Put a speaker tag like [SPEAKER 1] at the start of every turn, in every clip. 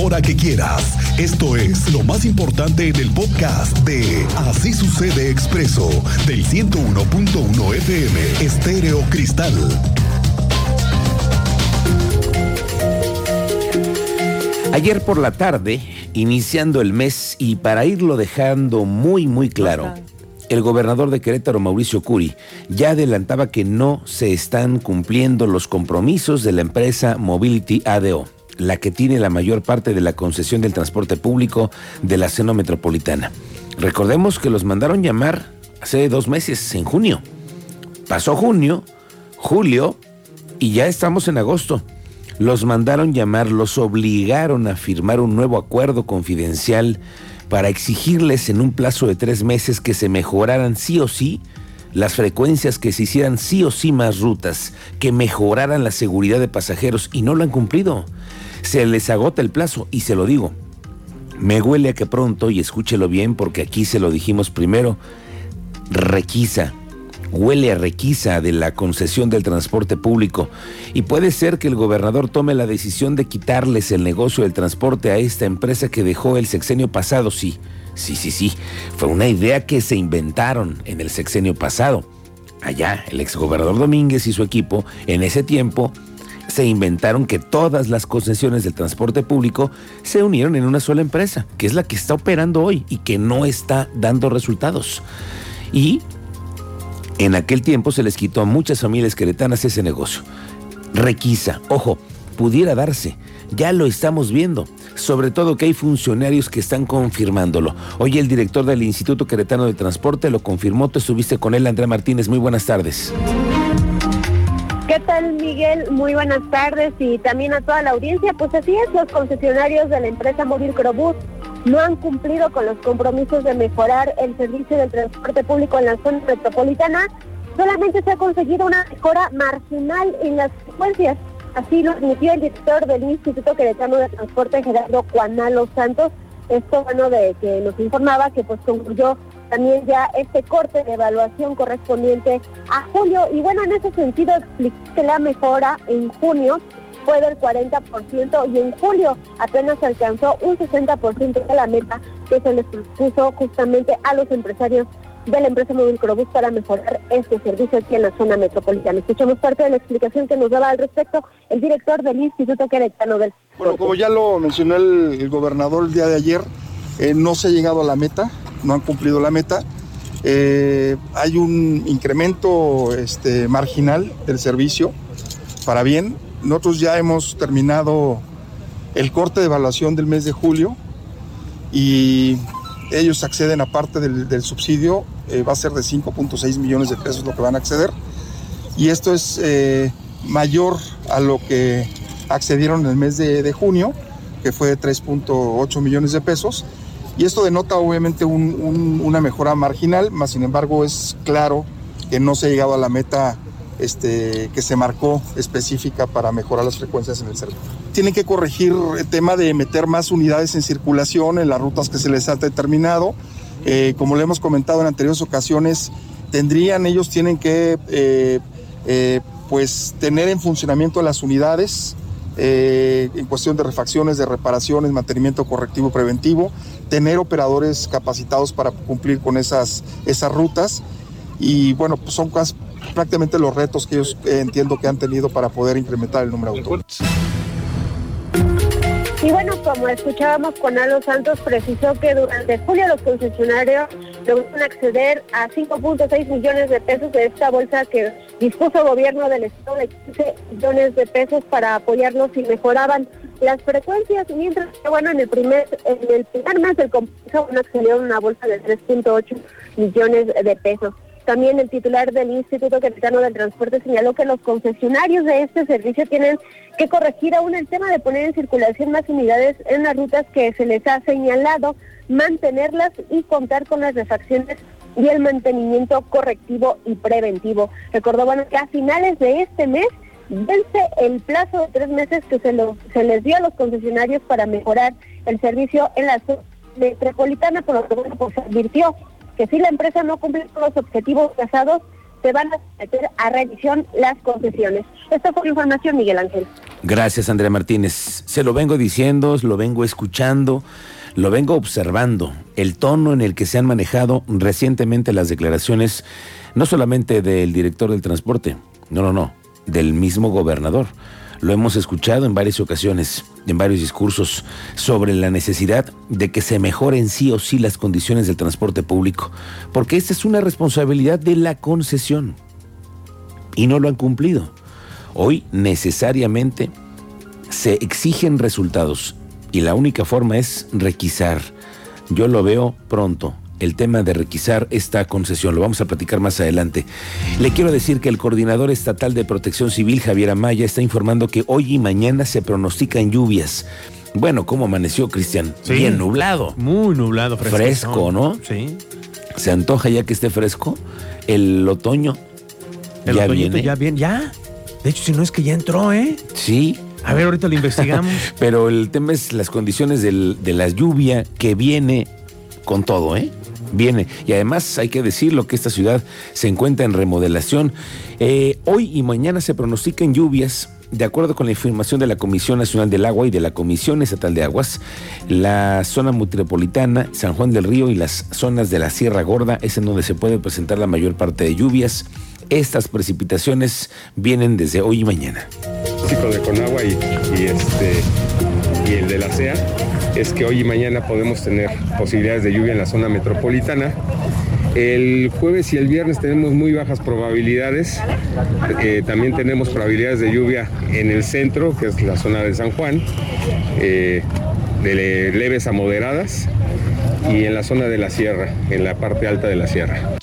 [SPEAKER 1] hora que quieras. Esto es lo más importante en el podcast de Así sucede expreso del 101.1 FM Estéreo Cristal.
[SPEAKER 2] Ayer por la tarde, iniciando el mes y para irlo dejando muy muy claro, el gobernador de Querétaro, Mauricio Curi, ya adelantaba que no se están cumpliendo los compromisos de la empresa Mobility ADO, la que tiene la mayor parte de la concesión del transporte público de la zona metropolitana. Recordemos que los mandaron llamar hace dos meses, en junio. Pasó junio, julio y ya estamos en agosto. Los mandaron llamar, los obligaron a firmar un nuevo acuerdo confidencial para exigirles en un plazo de tres meses que se mejoraran sí o sí las frecuencias, que se hicieran sí o sí más rutas, que mejoraran la seguridad de pasajeros y no lo han cumplido. Se les agota el plazo y se lo digo. Me huele a que pronto, y escúchelo bien porque aquí se lo dijimos primero, requisa huele a requisa de la concesión del transporte público y puede ser que el gobernador tome la decisión de quitarles el negocio del transporte a esta empresa que dejó el sexenio pasado, sí, sí, sí, sí, fue una idea que se inventaron en el sexenio pasado. Allá, el exgobernador Domínguez y su equipo, en ese tiempo, se inventaron que todas las concesiones del transporte público se unieron en una sola empresa, que es la que está operando hoy y que no está dando resultados. Y en aquel tiempo se les quitó a muchas familias queretanas ese negocio. Requisa, ojo, pudiera darse. Ya lo estamos viendo. Sobre todo que hay funcionarios que están confirmándolo. Hoy el director del Instituto Queretano de Transporte lo confirmó. Tú estuviste con él, Andrea Martínez. Muy buenas tardes.
[SPEAKER 3] ¿Qué tal, Miguel? Muy buenas tardes y también a toda la audiencia. Pues así es, los concesionarios de la empresa Móvil Crobús no han cumplido con los compromisos de mejorar el servicio del transporte público en la zona metropolitana, solamente se ha conseguido una mejora marginal en las frecuencias. Así lo admitió el director del Instituto Queretano de Transporte, Gerardo Juanalo Santos. Esto, bueno, de que nos informaba que pues concluyó también ya este corte de evaluación correspondiente a julio. Y bueno, en ese sentido expliqué que la mejora en junio fue del 40% y en julio apenas alcanzó un 60% de la meta que se les puso justamente a los empresarios de la empresa Móvil Crobús para mejorar este servicio aquí en la zona metropolitana. Escuchamos parte de la explicación que nos daba al respecto el director del Instituto Queretano del...
[SPEAKER 4] Bueno, como ya lo mencionó el, gobernador el día de ayer, eh, no se ha llegado a la meta, no han cumplido la meta. Eh, hay un incremento este, marginal del servicio para bien, nosotros ya hemos terminado el corte de evaluación del mes de julio y ellos acceden a parte del, subsidio, eh, va a ser de 5.6 millones de pesos lo que van a acceder. Y esto es eh, mayor a lo que accedieron en el mes de, junio, que fue de 3.8 millones de pesos. Y esto denota obviamente una mejora marginal, más sin embargo es claro que no se ha llegado a la meta este, que se marcó específica para mejorar las frecuencias en el servicio. Tienen que corregir el tema de meter más unidades en circulación en las rutas que se les ha determinado. Eh, como le hemos comentado en anteriores ocasiones, tendrían, ellos tienen que eh, eh, pues tener en funcionamiento las unidades en cuestión de refacciones, de reparaciones, mantenimiento correctivo preventivo, tener operadores capacitados para cumplir con esas, esas rutas. Y bueno, pues son cosas prácticamente los retos que ellos eh, entiendo que han tenido para poder incrementar el número de autobuses.
[SPEAKER 3] Y bueno, como escuchábamos, con Alo Santos precisó que durante julio los concesionarios lograron acceder a 5.6 millones de pesos de esta bolsa que dispuso el gobierno del Estado de 15 millones de pesos para apoyarlos y mejoraban las frecuencias, mientras que bueno, en el primer, en el primer mes del compromiso accedió a una bolsa de 3.8 millones de pesos. También el titular del Instituto Queretano del Transporte señaló que los concesionarios de este servicio tienen que corregir aún el tema de poner en circulación más unidades en las rutas que se les ha señalado, mantenerlas y contar con las refacciones y el mantenimiento correctivo y preventivo. Recordó bueno, que a finales de este mes vence el plazo de tres meses que se, les dio a los concesionarios para mejorar el servicio en la zona metropolitana, por lo que bueno, pues advirtió que si la empresa no cumple con los objetivos trazados, se van a meter a revisión las concesiones. Esta fue la información, Miguel Ángel.
[SPEAKER 2] Gracias, Andrea Martínez. Se lo vengo diciendo, lo vengo escuchando, lo vengo observando. El tono en el que se han manejado recientemente las declaraciones, no solamente del director del transporte, no, no, no, del mismo gobernador. Lo hemos escuchado en varias ocasiones, en varios discursos, sobre la necesidad de que se mejoren sí o sí las condiciones del transporte público, porque esta es una responsabilidad de la concesión. Y no lo han cumplido. Hoy necesariamente se exigen resultados y la única forma es requisar. Yo lo veo pronto, el tema de requisar esta concesión. Lo vamos a platicar más adelante. Le quiero decir que el coordinador estatal de protección civil, Javier Amaya, está informando que hoy y mañana se pronostican lluvias. Bueno, ¿cómo amaneció, Cristian? Bien nublado.
[SPEAKER 5] Muy nublado,
[SPEAKER 2] fresco. Fresco, ¿no?
[SPEAKER 5] Sí.
[SPEAKER 2] Se antoja ya que esté fresco. El otoño
[SPEAKER 5] el ya viene. Ya bien, ya. De hecho, si no es que ya entró, ¿eh?
[SPEAKER 2] Sí.
[SPEAKER 5] A ver, ahorita lo investigamos.
[SPEAKER 2] Pero el tema es las condiciones de la lluvia que viene con todo, ¿eh? Viene. Y además hay que decirlo que esta ciudad se encuentra en remodelación. Eh, hoy y mañana se pronostican lluvias. De acuerdo con la información de la Comisión Nacional del Agua y de la Comisión Estatal de Aguas, la zona metropolitana, San Juan del Río y las zonas de la Sierra Gorda es en donde se puede presentar la mayor parte de lluvias. Estas precipitaciones vienen desde hoy y mañana.
[SPEAKER 6] de Conagua y, este, y el de la CEA es que hoy y mañana podemos tener posibilidades de lluvia en la zona metropolitana. El jueves y el viernes tenemos muy bajas probabilidades. Eh, también tenemos probabilidades de lluvia en el centro, que es la zona de San Juan, eh, de leves a moderadas, y en la zona de la sierra, en la parte alta de la sierra.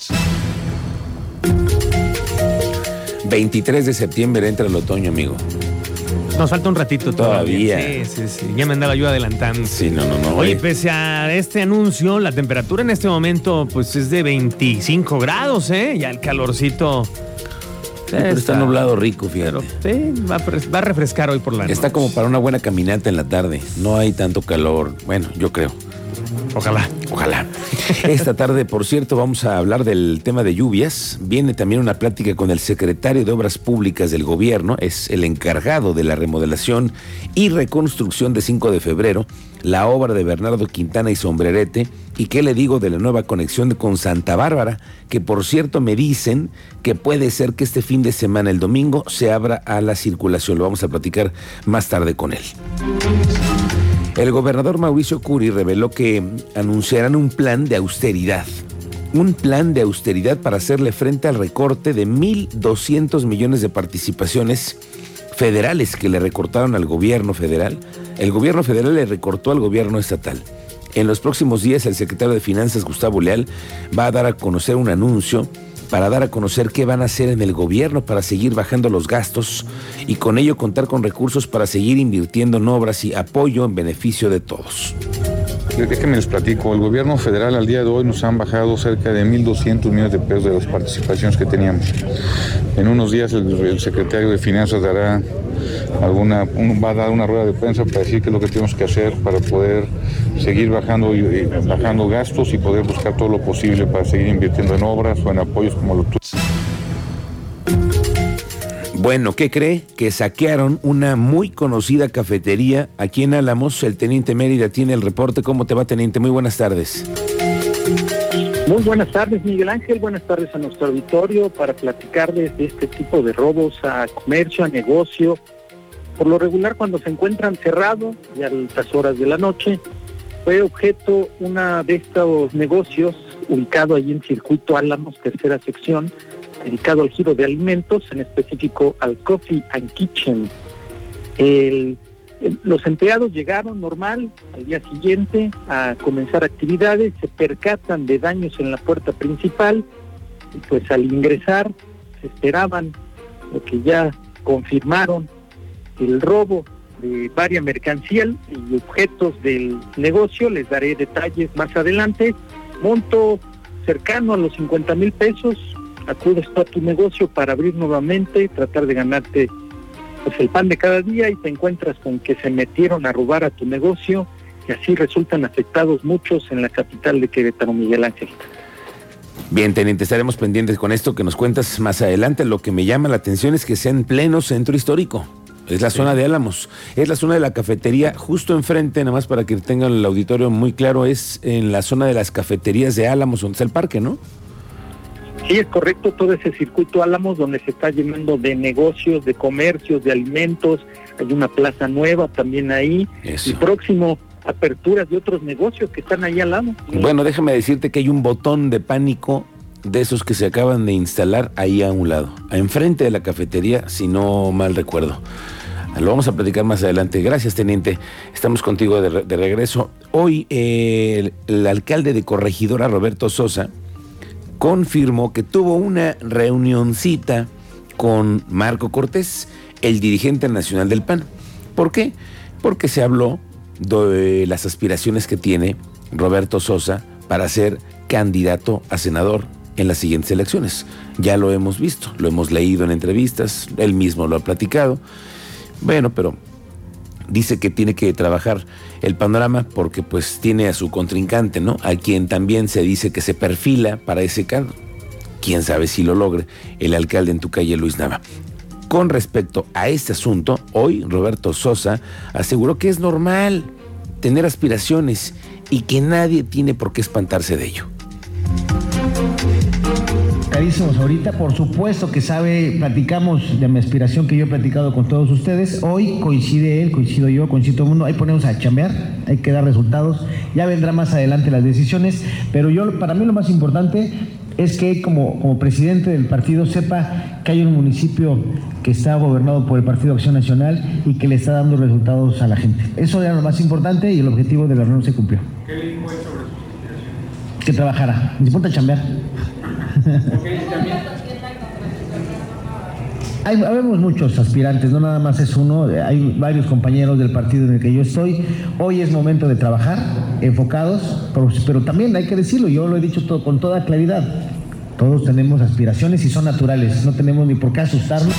[SPEAKER 2] 23 de septiembre entra el otoño, amigo.
[SPEAKER 5] Nos falta un ratito
[SPEAKER 2] todavía.
[SPEAKER 5] Sí, sí, sí. Ya me andaba yo adelantando.
[SPEAKER 2] Sí, no, no, no.
[SPEAKER 5] Oye, pese a este anuncio, la temperatura en este momento pues es de 25 grados, ¿eh? Ya el calorcito...
[SPEAKER 2] Pero está, nublado rico, fíjate.
[SPEAKER 5] sí, va a, refrescar hoy por la noche.
[SPEAKER 2] Está como para una buena caminata en la tarde. No hay tanto calor. Bueno, yo creo.
[SPEAKER 5] Ojalá.
[SPEAKER 2] Ojalá. Esta tarde, por cierto, vamos a hablar del tema de lluvias. Viene también una plática con el secretario de Obras Públicas del gobierno, es el encargado de la remodelación y reconstrucción de 5 de febrero, la obra de Bernardo Quintana y Sombrerete. ¿Y qué le digo de la nueva conexión con Santa Bárbara? Que por cierto me dicen que puede ser que este fin de semana, el domingo, se abra a la circulación. Lo vamos a platicar más tarde con él. El gobernador Mauricio Curi reveló que anunciarán un plan de austeridad. Un plan de austeridad para hacerle frente al recorte de 1.200 millones de participaciones federales que le recortaron al gobierno federal. El gobierno federal le recortó al gobierno estatal. En los próximos días el secretario de Finanzas, Gustavo Leal, va a dar a conocer un anuncio para dar a conocer qué van a hacer en el gobierno para seguir bajando los gastos y con ello contar con recursos para seguir invirtiendo en obras y apoyo en beneficio de todos.
[SPEAKER 7] Déjenme les platico, el gobierno federal al día de hoy nos han bajado cerca de 1.200 millones de pesos de las participaciones que teníamos. En unos días el, secretario de Finanzas dará alguna, va a dar una rueda de prensa para decir qué es lo que tenemos que hacer para poder seguir bajando, bajando gastos y poder buscar todo lo posible para seguir invirtiendo en obras o en apoyos como los
[SPEAKER 2] bueno, ¿qué cree? Que saquearon una muy conocida cafetería aquí en Álamos. El teniente Mérida tiene el reporte. ¿Cómo te va, teniente? Muy buenas tardes.
[SPEAKER 8] Muy buenas tardes, Miguel Ángel. Buenas tardes a nuestro auditorio para platicarles de este tipo de robos a comercio, a negocio. Por lo regular, cuando se encuentran cerrados y a altas horas de la noche, fue objeto una de estos negocios ubicado allí en Circuito Álamos, tercera sección, dedicado al giro de alimentos, en específico al Coffee and Kitchen. los empleados llegaron normal al día siguiente a comenzar actividades, se percatan de daños en la puerta principal y pues al ingresar se esperaban lo que ya confirmaron el robo de varias mercancías y objetos del negocio, les daré detalles más adelante, monto cercano a los 50 mil pesos, acudes a tu negocio para abrir nuevamente, tratar de ganarte pues, el pan de cada día y te encuentras con que se metieron a robar a tu negocio y así resultan afectados muchos en la capital de Querétaro, Miguel Ángel.
[SPEAKER 2] Bien, teniente, estaremos pendientes con esto que nos cuentas más adelante. Lo que me llama la atención es que sea en pleno centro histórico. Es la zona de Álamos. Es la zona de la cafetería, justo enfrente, nada más para que tengan el auditorio muy claro, es en la zona de las cafeterías de Álamos, donde está el parque, ¿no?
[SPEAKER 8] Sí, es correcto, todo ese circuito Álamos donde se está llenando de negocios, de comercios, de alimentos. Hay una plaza nueva también ahí. Y próximo aperturas de otros negocios que están ahí al lado.
[SPEAKER 2] Bueno, déjame decirte que hay un botón de pánico de esos que se acaban de instalar ahí a un lado, enfrente de la cafetería, si no mal recuerdo. Lo vamos a platicar más adelante. Gracias, teniente. Estamos contigo de, regreso. Hoy eh, el, alcalde de Corregidora, Roberto Sosa, confirmó que tuvo una reunioncita con Marco Cortés, el dirigente nacional del PAN. ¿Por qué? Porque se habló de las aspiraciones que tiene Roberto Sosa para ser candidato a senador en las siguientes elecciones. Ya lo hemos visto, lo hemos leído en entrevistas, él mismo lo ha platicado. Bueno, pero dice que tiene que trabajar el panorama porque pues tiene a su contrincante, ¿no? A quien también se dice que se perfila para ese cargo. Quién sabe si lo logre el alcalde en tu calle Luis Nava. Con respecto a este asunto, hoy Roberto Sosa aseguró que es normal tener aspiraciones y que nadie tiene por qué espantarse de ello
[SPEAKER 9] carísimos ahorita. Por supuesto que sabe, platicamos de mi aspiración que yo he platicado con todos ustedes. Hoy coincide él, coincido yo, coincide todo el mundo. Ahí ponemos a chambear, hay que dar resultados. Ya vendrá más adelante las decisiones. Pero yo, para mí lo más importante es que como, como presidente del partido sepa que hay un municipio que está gobernado por el Partido Acción Nacional y que le está dando resultados a la gente. Eso era lo más importante y el objetivo de la reunión se cumplió. ¿Qué le dijo sobre sus aspiraciones? Que trabajara. Me a chambear. Hay, habemos muchos aspirantes, no nada más es uno, hay varios compañeros del partido en el que yo estoy. Hoy es momento de trabajar, enfocados, pero, también hay que decirlo, yo lo he dicho con toda claridad. Todos tenemos aspiraciones y son naturales, no tenemos ni por qué asustarnos.